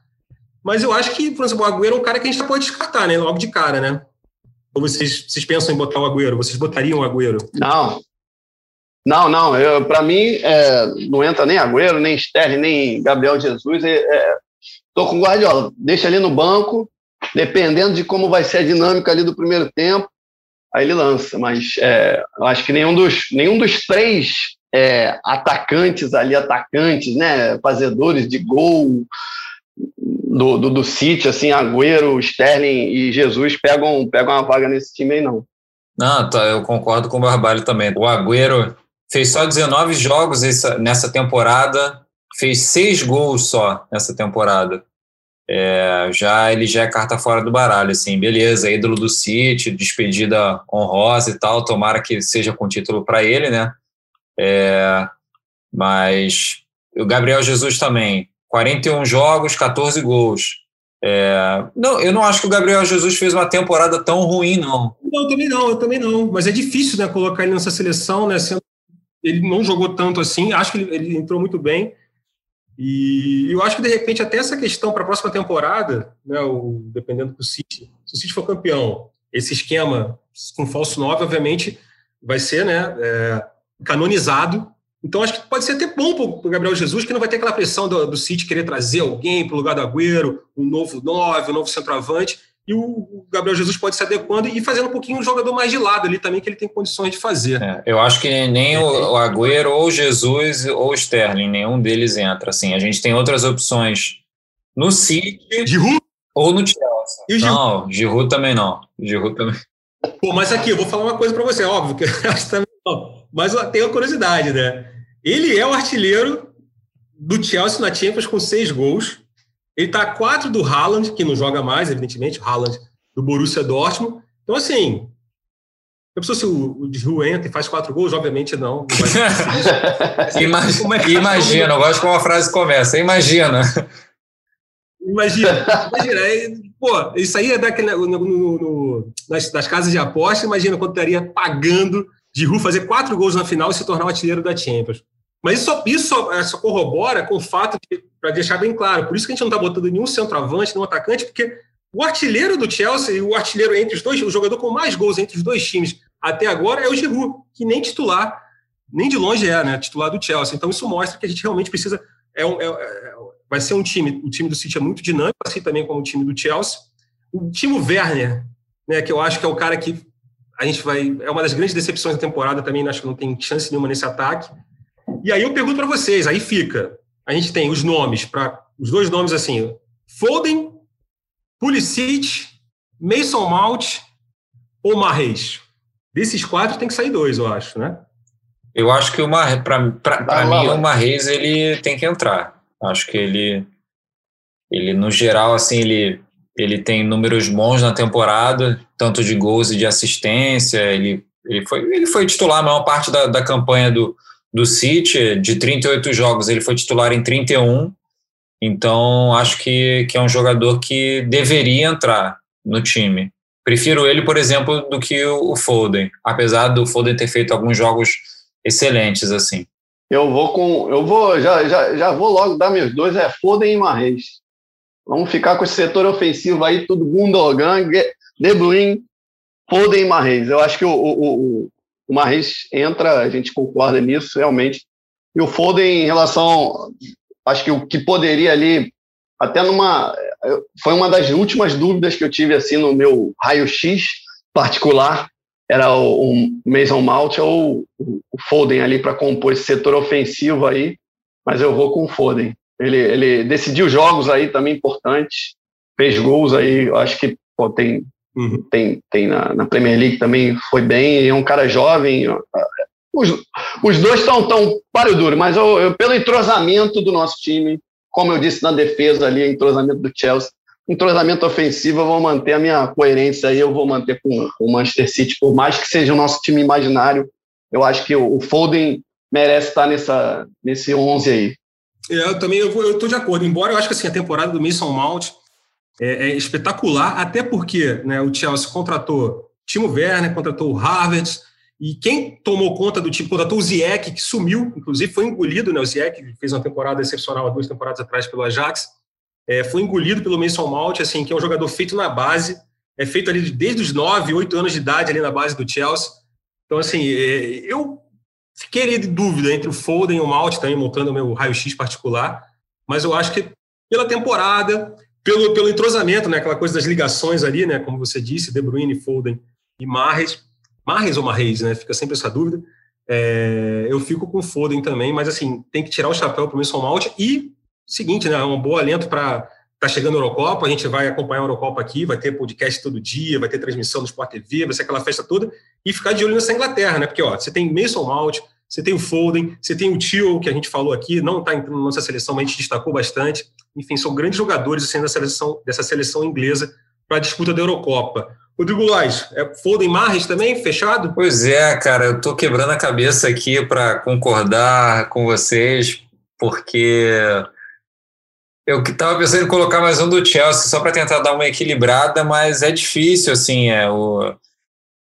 Mas eu acho que, por exemplo, o Agüero é um cara que a gente pode descartar, né, logo de cara, né? Ou vocês, vocês pensam em botar o Agüero? Vocês botariam o Agüero? Não. Não, não. Para mim, é, não entra nem Agüero, nem Sterling, nem Gabriel Jesus. É, é, tô com o Guardiola. Deixa ali no banco, dependendo de como vai ser a dinâmica ali do primeiro tempo, aí ele lança. Mas é, acho que nenhum dos, nenhum dos três é, atacantes ali, atacantes, né, fazedores de gol, do, do, do City, assim, Agüero, Sterling e Jesus pegam, pegam uma vaga nesse time aí, não. Não, tá, eu concordo com o Barbalho também. O Agüero fez só 19 jogos essa, nessa temporada, fez seis gols só nessa temporada. É, já ele já é carta fora do baralho, assim, beleza, ídolo do City, despedida honrosa e tal, tomara que seja com título para ele, né? É, mas o Gabriel Jesus também, 41 jogos, 14 gols. É, não, eu não acho que o Gabriel Jesus fez uma temporada tão ruim, não. Não, também não, eu também não. Mas é difícil né, colocar ele nessa seleção, né? Sendo, ele não jogou tanto assim, acho que ele, ele entrou muito bem. E eu acho que, de repente, até essa questão para a próxima temporada, né, o, dependendo do City, se o City for campeão, esse esquema com falso 9, obviamente, vai ser né, é, canonizado. Então, acho que pode ser até bom para o Gabriel Jesus, que não vai ter aquela pressão do, do City querer trazer alguém para o lugar do Agüero, um novo nove, um novo centroavante, e o Gabriel Jesus pode se adequando e fazendo um pouquinho um jogador mais de lado ali também, que ele tem condições de fazer. É, eu acho que nem o, o Agüero, ou Jesus, ou o Sterling, nenhum deles entra. Assim, a gente tem outras opções no City Giroud? ou no Chelsea. E o Giroud? Não, Giroud também não. Giroud também. Pô, mas aqui, eu vou falar uma coisa para você, óbvio, que *laughs* acho também não. Mas tem uma curiosidade, né? Ele é o artilheiro do Chelsea na Champions com seis gols. Ele está a quatro do Haaland, que não joga mais, evidentemente, o Haaland do Borussia Dortmund. Então, assim, eu pensou se o, o Giroud entra e faz quatro gols? Obviamente não. não *laughs* imagina, é imagina eu gosto como a frase começa. Imagina. Imagina, imagina. É, pô, isso aí é daquele, no, no, no, nas, nas casas de aposta. Imagina quanto estaria pagando Giroud fazer quatro gols na final e se tornar o artilheiro da Champions. Mas isso, isso é, só corrobora com o fato, de, para deixar bem claro, por isso que a gente não está botando nenhum centroavante, nenhum atacante, porque o artilheiro do Chelsea, o artilheiro entre os dois, o jogador com mais gols entre os dois times até agora é o Giroud, que nem titular, nem de longe é, né, titular do Chelsea. Então isso mostra que a gente realmente precisa, é, um, é, é vai ser um time, o time do City é muito dinâmico, assim também como o time do Chelsea. O Timo Werner, né, que eu acho que é o cara que a gente vai, é uma das grandes decepções da temporada também, acho que não tem chance nenhuma nesse ataque. E aí eu pergunto para vocês, aí fica, a gente tem os nomes, para os dois nomes assim, Foden, Pulisic, Mason Mount ou Marreis. Desses quatro tem que sair dois, eu acho, né? Eu acho que o Marreis, para mim, o Marreis ele tem que entrar. Acho que ele, ele no geral, assim, ele, ele tem números bons na temporada, tanto de gols e de assistência. Ele, ele, foi, ele foi titular a maior parte da, da campanha do, do City, de 38 jogos, ele foi titular em 31. Então, acho que, que é um jogador que deveria entrar no time. Prefiro ele, por exemplo, do que o Foden, apesar do Foden ter feito alguns jogos excelentes assim. Eu vou com, eu vou já, já, já vou logo dar meus dois é Foden e Marreis. Vamos ficar com esse setor ofensivo aí, tudo Gundogan, De Bruyne, Foden e Marreis. Eu acho que o, o, o Marres entra, a gente concorda nisso, realmente. E o Foden, em relação. Acho que o que poderia ali, até numa. Foi uma das últimas dúvidas que eu tive assim no meu raio-x particular. Era o, o Mason Mount ou o Foden ali para compor esse setor ofensivo aí. Mas eu vou com o Foden. Ele, ele decidiu jogos aí também importantes, fez gols aí. Eu acho que pô, tem Uhum. Tem, tem na, na, Premier League também foi bem, é um cara jovem. Os, os dois estão tão páreo duro, mas eu, eu, pelo entrosamento do nosso time, como eu disse na defesa ali, entrosamento do Chelsea, entrosamento ofensivo, eu vou manter a minha coerência aí, eu vou manter com, com o Manchester City, por mais que seja o nosso time imaginário, eu acho que o, o Foden merece estar nessa, nesse 11 aí. É, eu também eu estou de acordo, embora eu acho que assim, a temporada do Mason Mount é, é espetacular, até porque né, o Chelsea contratou Timo Werner, contratou o Harvard, e quem tomou conta do time, contratou o Ziyech, que sumiu, inclusive foi engolido, né, o Ziyech fez uma temporada excepcional há duas temporadas atrás pelo Ajax, é, foi engolido pelo Mason Mount, assim, que é um jogador feito na base, é feito ali desde os 9, 8 anos de idade ali na base do Chelsea. Então, assim, é, eu fiquei de dúvida entre o Foden e o Mount, também montando o meu raio-x particular, mas eu acho que pela temporada, pelo, pelo entrosamento, né, aquela coisa das ligações ali, né, como você disse, De Bruyne, Foden e Marres, Marres ou Marreis, né, fica sempre essa dúvida, é, eu fico com Foden também, mas assim, tem que tirar o chapéu para o Mason Mount. E, seguinte, né, um bom alento para Está chegando a Eurocopa, a gente vai acompanhar a Eurocopa aqui, vai ter podcast todo dia, vai ter transmissão no Sport TV, vai ser aquela festa toda, e ficar de olho nessa Inglaterra, né? Porque ó, você tem Mason Mount, você tem o Foden, você tem o Tio, que a gente falou aqui, não está entrando na nossa seleção, mas a gente destacou bastante. Enfim, são grandes jogadores assim, dessa, seleção, dessa seleção inglesa para a disputa da Eurocopa. Rodrigo Lois, é Foden Marres também, fechado? Pois é, cara, eu estou quebrando a cabeça aqui para concordar com vocês, porque eu estava pensando em colocar mais um do Chelsea, só para tentar dar uma equilibrada, mas é difícil, assim, é, o,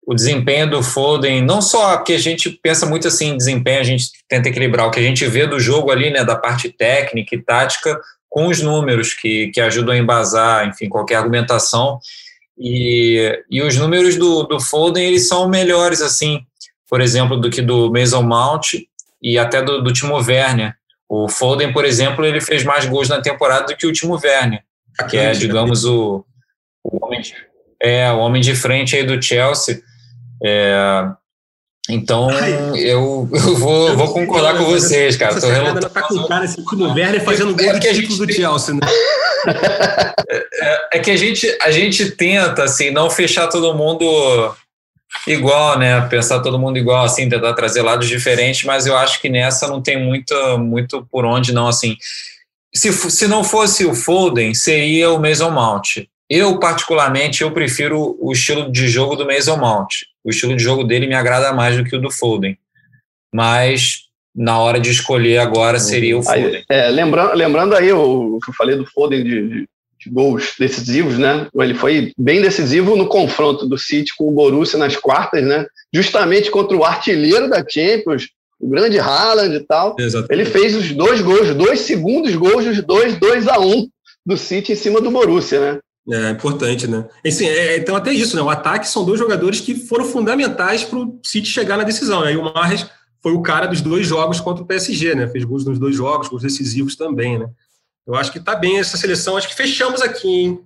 o desempenho do Foden, não só porque a gente pensa muito assim em desempenho, a gente tenta equilibrar o que a gente vê do jogo ali, né, da parte técnica e tática, com os números que, que ajudam a embasar, enfim, qualquer argumentação. E, e os números do, do Foden, eles são melhores, assim, por exemplo, do que do Mason Mount e até do, do Timo Werner. O Foden, por exemplo, ele fez mais gols na temporada do que o Timo Werner, que é, digamos, o, o, homem, de, é, o homem de frente aí do Chelsea. É, então, *laughs* eu, eu vou, vou concordar com vocês, cara. Essa Tô tá com cara esse Timo Werner fazendo gol é do título do Chelsea, né? *laughs* É, é, que a gente, a gente tenta, assim, não fechar todo mundo igual, né? Pensar todo mundo igual, assim, tentar trazer lados diferentes, mas eu acho que nessa não tem muito, muito por onde, não, assim. Se, se não fosse o Foden, seria o Mason Mount. Eu, particularmente, eu prefiro o estilo de jogo do Mason Mount. O estilo de jogo dele me agrada mais do que o do Foden. Mas, na hora de escolher agora, seria o Foden. É, lembrando, lembrando aí o que eu falei do Foden de, de de gols decisivos, né? Ele foi bem decisivo no confronto do City com o Borussia nas quartas, né? Justamente contra o artilheiro da Champions, o grande Haaland e tal. Exatamente. Ele fez os dois gols, dois segundos gols dos dois, 2 a 1 um do City em cima do Borussia, né? É importante, né? Assim, é, então, até isso, né? O ataque são dois jogadores que foram fundamentais para o City chegar na decisão. Aí o Marres foi o cara dos dois jogos contra o PSG, né? Fez gols nos dois jogos, gols decisivos também, né? Eu acho que está bem essa seleção. Acho que fechamos aqui, hein?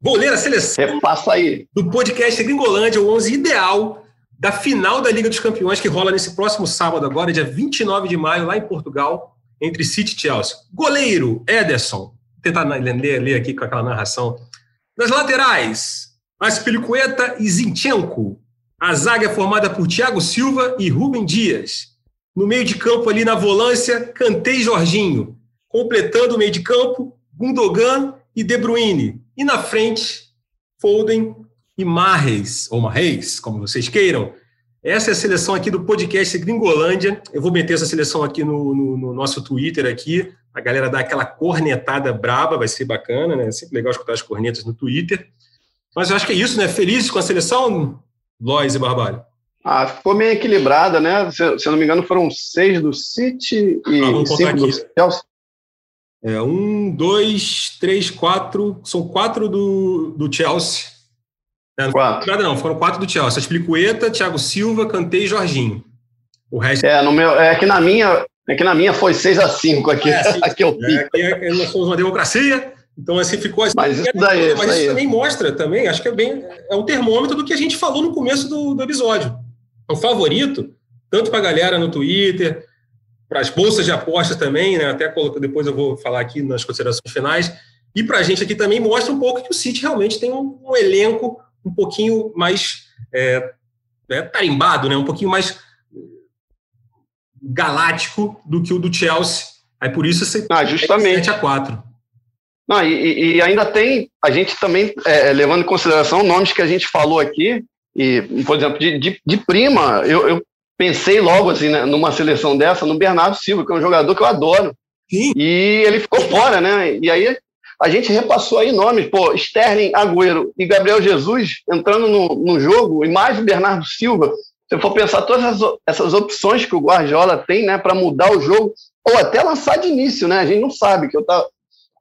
Vou ler a seleção Repassa aí. do podcast Gringolândia, o 11 ideal da final da Liga dos Campeões, que rola nesse próximo sábado agora, dia 29 de maio, lá em Portugal, entre City e Chelsea. Goleiro, Ederson. Vou tentar ler, ler aqui com aquela narração. Nas laterais, Aspilicueta e Zinchenko. A zaga é formada por Thiago Silva e Rubem Dias. No meio de campo ali na volância, Cantei Jorginho completando o meio de campo, Gundogan e De Bruyne. E na frente, Foden e Marres, ou Marreis, como vocês queiram. Essa é a seleção aqui do podcast Gringolândia. Eu vou meter essa seleção aqui no, no, no nosso Twitter aqui. A galera dá aquela cornetada braba, vai ser bacana, né? É sempre legal escutar as cornetas no Twitter. Mas eu acho que é isso, né? Felizes com a seleção, Lois e Barbalho? Ah, ficou meio equilibrada, né? Se, se eu não me engano, foram seis do City e ah, cinco do Chelsea. É, um, dois, três, quatro. São quatro do, do Chelsea. É, quatro. Não, foram quatro do Chelsea. Explicueta, Thiago Silva, Cantei e Jorginho. O resto. É, no meu, é que na minha. É que na minha foi 6 a 5 aqui, é, assim, aqui eu é, é, nós somos uma democracia, então assim ficou assim. Mas isso daí, mas isso, isso também mostra também, acho que é bem é um termômetro do que a gente falou no começo do, do episódio. O favorito, tanto para a galera no Twitter, para as bolsas de apostas também, né? até depois eu vou falar aqui nas considerações finais, e para a gente aqui também mostra um pouco que o City realmente tem um, um elenco um pouquinho mais é, é, tarimbado, né? um pouquinho mais galáctico do que o do Chelsea. Aí por isso você ah, justamente. 7 a 4. Não, e, e, ainda tem, a gente também, é, levando em consideração nomes que a gente falou aqui, e, por exemplo, de, de, de prima, eu, eu pensei logo assim, né, numa seleção dessa, no Bernardo Silva, que é um jogador que eu adoro. Sim. E ele ficou fora, né? E aí a gente repassou aí nomes, pô, Sterling, Agüero e Gabriel Jesus entrando no, no jogo, e mais o Bernardo Silva. Se for pensar todas essas, essas opções que o Guardiola tem, né, para mudar o jogo, ou até lançar de início, né? A gente não sabe, que eu tava,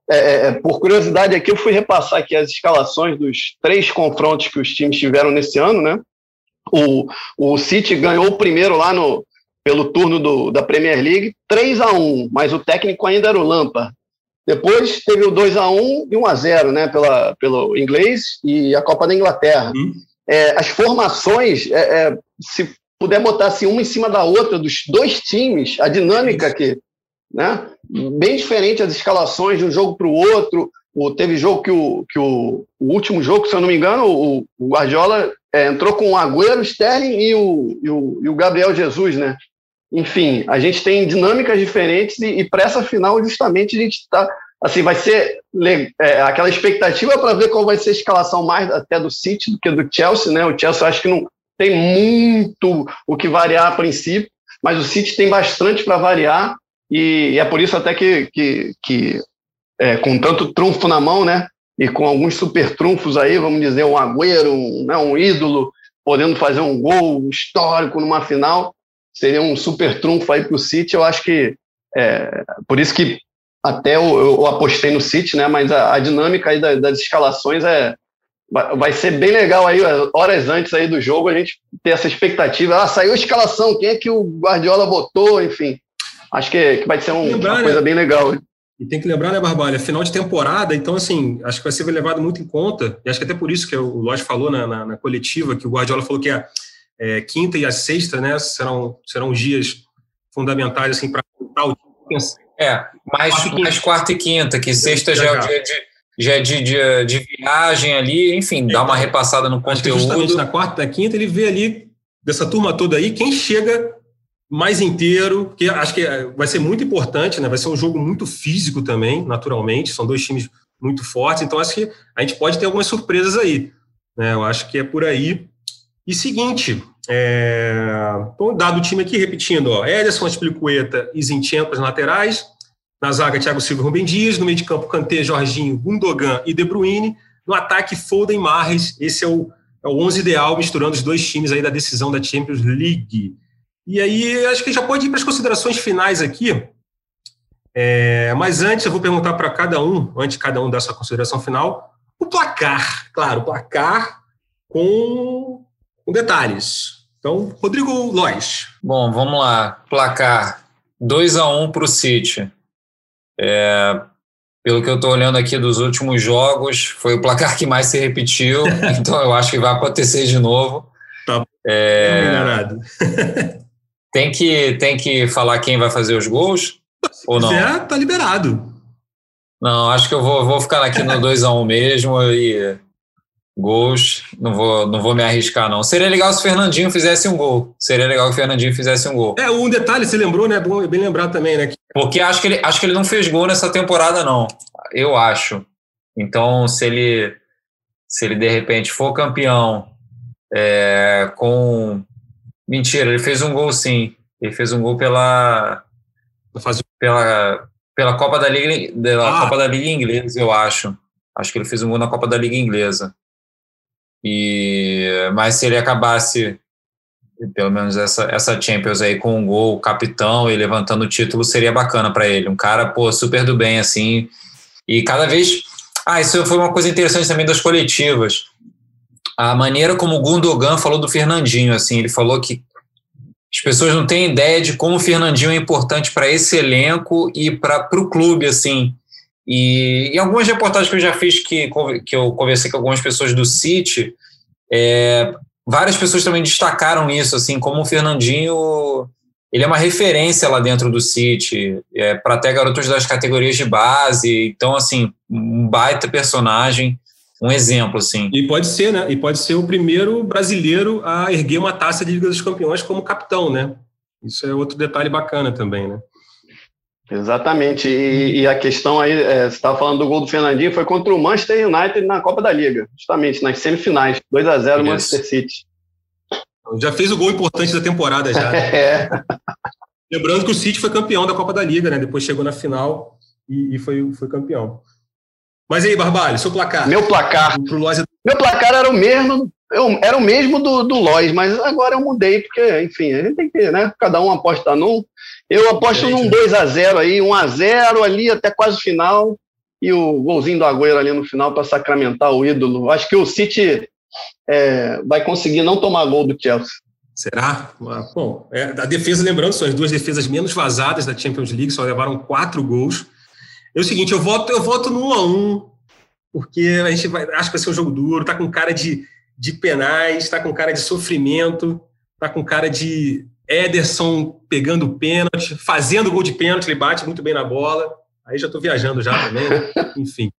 é, é, é, por curiosidade aqui, eu fui repassar aqui as escalações dos três confrontos que os times tiveram nesse ano, né? O, o City ganhou o primeiro lá no, pelo turno do, da Premier League, 3 a 1 mas o técnico ainda era o Lampard. Depois teve o 2 a 1 e 1 a 0 né, pela, pelo inglês e a Copa da Inglaterra. Uhum. É, as formações, é, é, se puder botar assim, uma em cima da outra, dos dois times, a dinâmica que. Né, bem diferente as escalações de um jogo para o outro. O, teve jogo que, o, que o, o, último jogo, se eu não me engano, o, o Guardiola é, entrou com o Agüero, o Sterling e o, e o, e o Gabriel Jesus, né? enfim, a gente tem dinâmicas diferentes e, e para essa final, justamente, a gente está. Assim, vai ser é, aquela expectativa para ver qual vai ser a escalação mais até do City do que do Chelsea, né? O Chelsea acho que não tem muito o que variar a princípio, mas o City tem bastante para variar e, e, é por isso até que, que, que é, com tanto trunfo na mão, né? E com alguns super trunfos aí, vamos dizer, um Agüero, um, né, um ídolo, podendo fazer um gol histórico numa final, seria um super trunfo aí para o City. Eu acho que é, por isso que até eu, eu, apostei no City, né? Mas a, a dinâmica aí das, das escalações é vai, ser bem legal aí horas antes aí do jogo a gente ter essa expectativa. Ah, saiu a escalação, quem é que o Guardiola botou, enfim. Acho que, que vai ser um, lembrar, uma coisa né? bem legal. E tem que lembrar, né, Barbalha, final de temporada, então, assim, acho que vai ser levado muito em conta, e acho que até por isso que o Lodge falou na, na, na coletiva, que o Guardiola falou que é é, quinta e a sexta, né, serão, serão dias fundamentais assim, para o É, mais quarta, mais quarta e quinta, que sexta já é o dia de, já é de, de, de viagem ali, enfim, é, dá uma repassada no conteúdo. justamente na quarta e na quinta ele vê ali, dessa turma toda aí, quem chega mais inteiro, que acho que vai ser muito importante, né? Vai ser um jogo muito físico também, naturalmente. São dois times muito fortes, então acho que a gente pode ter algumas surpresas aí. Né? Eu acho que é por aí. E seguinte, é, então, dado o time aqui, repetindo, ó, Ederson, Aspilicueta e Zinchenko nas laterais, na zaga, Thiago Silva e Rubem Dias, no meio de campo, Kanté, Jorginho, Gundogan e De Bruyne, no ataque, Foden, Marres, esse é o, é o 11 ideal, misturando os dois times aí da decisão da Champions League. E aí, acho que já pode ir para as considerações finais aqui, é, mas antes eu vou perguntar para cada um, antes de cada um dar sua consideração final, o placar, claro, o placar com com detalhes. Então, Rodrigo Lois. Bom, vamos lá. Placar 2 a 1 para o City. É, pelo que eu estou olhando aqui dos últimos jogos, foi o placar que mais se repetiu, *laughs* então eu acho que vai acontecer de novo. Tá é, *laughs* tem, que, tem que falar quem vai fazer os gols? Se ou não? quiser, tá liberado. Não, acho que eu vou, vou ficar aqui no 2x1 mesmo e Gols, não vou, não vou me arriscar, não. Seria legal se o Fernandinho fizesse um gol. Seria legal que o Fernandinho fizesse um gol. É, um detalhe, você lembrou, né? Bom, bem lembrar também, né? Porque acho que, ele, acho que ele não fez gol nessa temporada, não. Eu acho. Então, se ele, se ele de repente for campeão é, com. Mentira, ele fez um gol sim. Ele fez um gol pela. Pela, pela Copa da Liga, pela ah. Copa da Liga Inglesa, eu acho. Acho que ele fez um gol na Copa da Liga Inglesa. E, mas se ele acabasse, pelo menos essa, essa Champions aí, com um gol, capitão e levantando o título, seria bacana para ele. Um cara, pô, super do bem, assim. E cada vez. Ah, isso foi uma coisa interessante também das coletivas. A maneira como o Gundogan falou do Fernandinho, assim, ele falou que as pessoas não têm ideia de como o Fernandinho é importante para esse elenco e para o clube, assim. E em algumas reportagens que eu já fiz, que, que eu conversei com algumas pessoas do City, é, várias pessoas também destacaram isso, assim, como o Fernandinho ele é uma referência lá dentro do City, é, para até garotos das categorias de base, então, assim, um baita personagem, um exemplo, assim. E pode ser, né? E pode ser o primeiro brasileiro a erguer uma taça de Liga dos Campeões como capitão, né? Isso é outro detalhe bacana também, né? Exatamente. E, e, a questão aí, é, você estava falando do gol do Fernandinho, foi contra o Manchester United na Copa da Liga, justamente, nas semifinais. 2 a 0 Manchester City. Já fez o gol importante da temporada já. *laughs* É. Lembrando que o City foi campeão da Copa da Liga, né? Depois chegou na final e, e foi, foi campeão. Mas aí, Barbalho, seu placar? Meu placar. Pro Lois... Meu placar era o mesmo, eu, era o mesmo do, do Lois, mas agora eu mudei, porque, enfim, a gente tem que, né? Cada um aposta num. Eu aposto num 2x0 aí, 1x0 ali até quase o final, e o golzinho do Agüero ali no final para sacramentar o ídolo. Acho que o City é, vai conseguir não tomar gol do Chelsea. Será? Ah, bom, é, a defesa, lembrando, são as duas defesas menos vazadas da Champions League, só levaram quatro gols. É o seguinte, eu voto, eu voto no 1 a 1 porque a gente vai, acho que vai ser um jogo duro, tá com cara de, de penais, tá com cara de sofrimento, tá com cara de Ederson pegando pênalti, fazendo gol de pênalti, ele bate muito bem na bola. Aí já estou viajando já também, né? *laughs* enfim.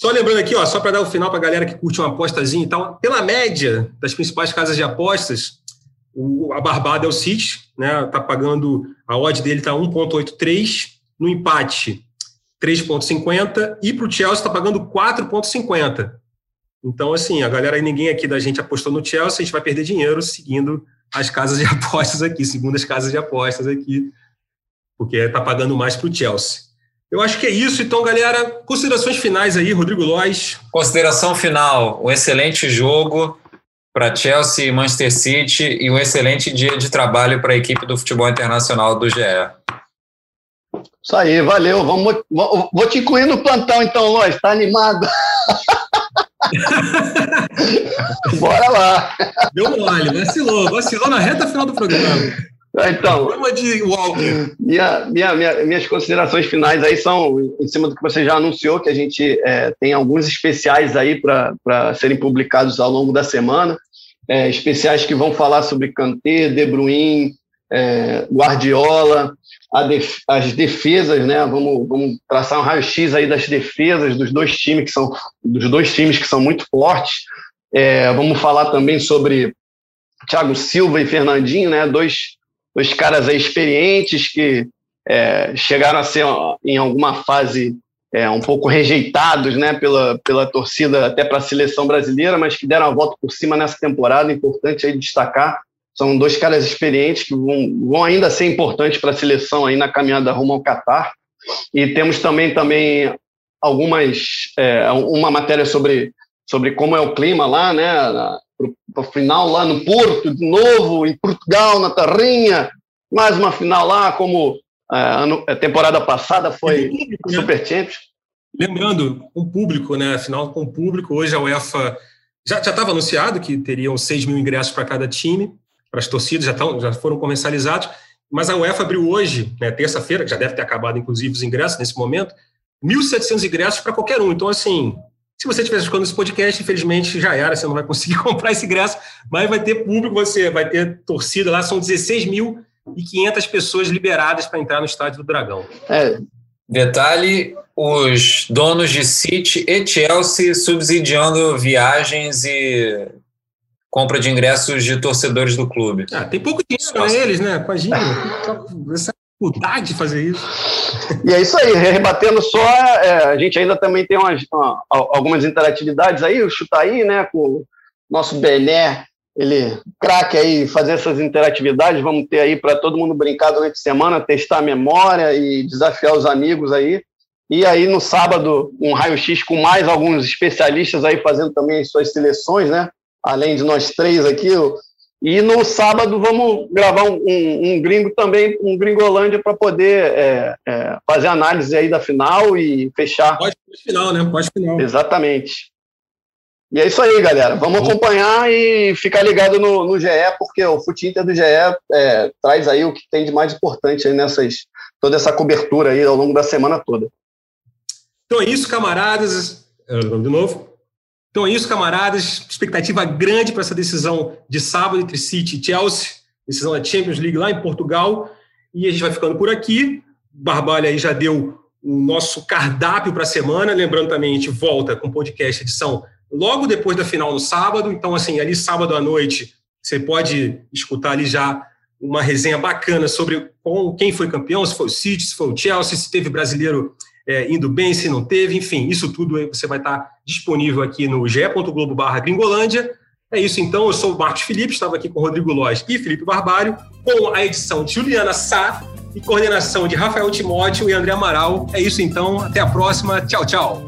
Só lembrando aqui, ó, só para dar o final para a galera que curte uma apostazinha e tal, pela média das principais casas de apostas, o, a Barbada é o City, né? Tá pagando, a odd dele tá 1.83, no empate 3,50 e para o Chelsea está pagando 4,50. Então, assim, a galera ninguém aqui da gente apostou no Chelsea, a gente vai perder dinheiro seguindo as casas de *laughs* apostas aqui, segundo as casas de apostas aqui, porque está pagando mais para o Chelsea. Eu acho que é isso. Então, galera, considerações finais aí, Rodrigo Lois. Consideração final: um excelente jogo para Chelsea e Manchester City e um excelente dia de trabalho para a equipe do futebol internacional do GE. Isso aí, valeu. Vamos, vou, te incluir no plantão então, Lois. Tá animado? *laughs* *laughs* Bora lá. Deu mole, vacilou, vacilou na reta final do programa. Então, de minha, minha, minha, minhas considerações finais aí são em cima do que você já anunciou, que a gente é, tem alguns especiais aí para serem publicados ao longo da semana. É, especiais que vão falar sobre Kanté, De Bruyne, é, Guardiola, def as defesas, né? Vamos, vamos traçar um raio-x aí das defesas dos dois times que são dos dois times que são muito fortes. É, vamos falar também sobre Thiago Silva e Fernandinho, né? Dois, dois caras aí experientes que é, chegaram a ser em alguma fase é, um pouco rejeitados né, pela, pela torcida até para a seleção brasileira, mas que deram a volta por cima nessa temporada. Importante aí destacar são dois caras experientes que vão, vão ainda ser importantes para a seleção aí na caminhada rumo ao Catar. E temos também, também algumas é, uma matéria sobre, sobre como é o clima lá, né? Para o final lá no Porto, de novo, em Portugal, na Terrinha, mais uma final lá, como é, a temporada passada foi público, né? Super Champions. Lembrando, com público, né? Afinal, com público, hoje a UEFA já estava anunciado que teriam 6 mil ingressos para cada time para as torcidas, já, estão, já foram comercializados, mas a UEFA abriu hoje, né, terça-feira, que já deve ter acabado, inclusive, os ingressos nesse momento, 1.700 ingressos para qualquer um. Então, assim, se você estiver escutando esse podcast, infelizmente já era, você não vai conseguir *laughs* comprar esse ingresso, mas vai ter público, você vai ter torcida lá, são 16.500 pessoas liberadas para entrar no estádio do Dragão. É. Detalhe: os donos de City e Chelsea subsidiando viagens e compra de ingressos de torcedores do clube. Ah, tem pouco dinheiro para eles, né? Imagina, essa dificuldade de fazer isso. E é isso aí, rebatendo só, é, a gente ainda também tem umas, uma, algumas interatividades aí, o Chutaí, né, com o nosso Bené, ele craque aí, fazer essas interatividades, vamos ter aí para todo mundo brincar durante a semana, testar a memória e desafiar os amigos aí. E aí no sábado, um raio-x com mais alguns especialistas aí fazendo também as suas seleções, né? Além de nós três aqui. E no sábado vamos gravar um, um, um gringo também, um gringolândia, para poder é, é, fazer análise aí da final e fechar. Pode final, né? Pode final. Exatamente. E é isso aí, galera. Vamos acompanhar e ficar ligado no, no GE, porque o Fute Inter do GE é, traz aí o que tem de mais importante aí nessas toda essa cobertura aí ao longo da semana toda. Então é isso, camaradas. De novo, então é isso, camaradas. Expectativa grande para essa decisão de sábado entre City e Chelsea, decisão da Champions League lá em Portugal. E a gente vai ficando por aqui. Barbalha aí já deu o nosso cardápio para a semana. Lembrando também, a gente volta com podcast edição logo depois da final no sábado. Então, assim, ali sábado à noite, você pode escutar ali já uma resenha bacana sobre quem foi campeão, se foi o City, se foi o Chelsea, se teve brasileiro é, indo bem, se não teve, enfim, isso tudo você vai estar disponível aqui no ge.globo barra gringolândia. É isso então, eu sou o Marcos Felipe, estava aqui com Rodrigo Loz e Felipe Barbário, com a edição de Juliana Sá e coordenação de Rafael Timóteo e André Amaral. É isso então, até a próxima. Tchau, tchau.